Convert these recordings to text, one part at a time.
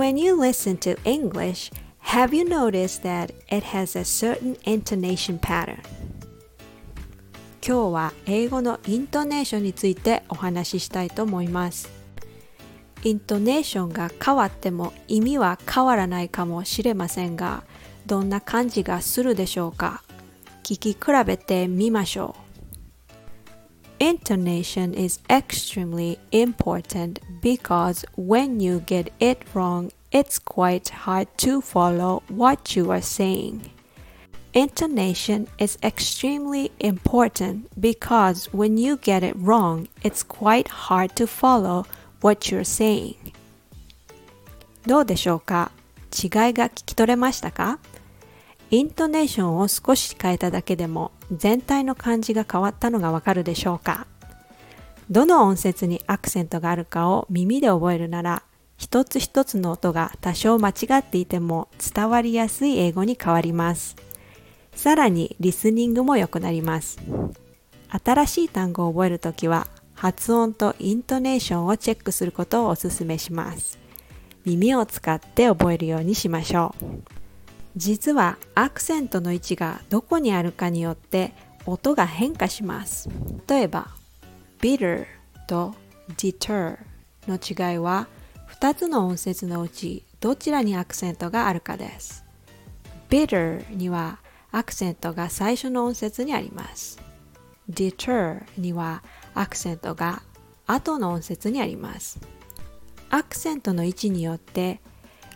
When you listen to English, have you noticed that it has a certain intonation pattern? 今日は英語のイントネーションについてお話ししたいと思います。イントネーションが変わっても意味は変わらないかもしれませんが、どんな感じがするでしょうか？聞き比べてみましょう。Intonation is extremely important because when you get it wrong, it's quite hard to follow what you are saying. Intonation is extremely important because when you get it wrong, it's quite hard to follow what you're saying. どうでしょうか違いが聞き取れましたか イントネーションを少し変えただけでも全体の感じが変わったのがわかるでしょうか？どの音節にアクセントがあるかを耳で覚えるなら一つ一つの音が多少間違っていても伝わりやすい英語に変わります。さらにリスニングも良くなります。新しい単語を覚えるときは発音とイントネーションをチェックすることをお勧めします。耳を使って覚えるようにしましょう。実はアクセントの位置がどこにあるかによって音が変化します。例えば bitter と deter の違いは2つの音節のうちどちらにアクセントがあるかです。bitter にはアクセントが最初の音節にあります。deter にはアクセントが後の音節にあります。アクセントの位置によって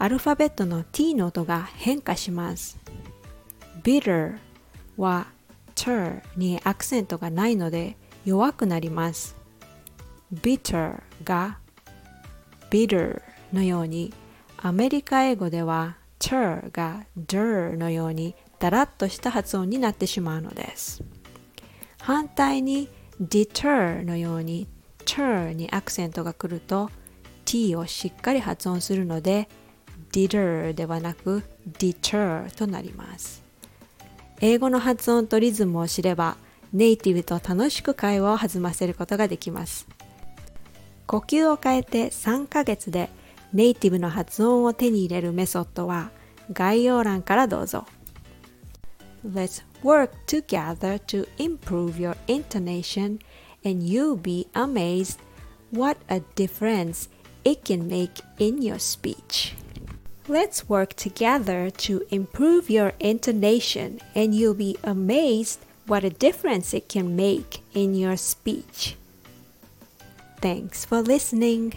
アルファベットの t の音が変化します。bitter は ter にアクセントがないので弱くなります。bitter が bitter のようにアメリカ英語では ter が der のようにだらっとした発音になってしまうのです。反対に deter のように ter にアクセントが来ると t をしっかり発音するので deter ではなく deter となります。英語の発音とリズムを知ればネイティブと楽しく会話を弾ませることができます。呼吸を変えて3ヶ月でネイティブの発音を手に入れるメソッドは概要欄からどうぞ。Let's work together to improve your intonation and you'll be amazed what a difference it can make in your speech. Let's work together to improve your intonation, and you'll be amazed what a difference it can make in your speech. Thanks for listening.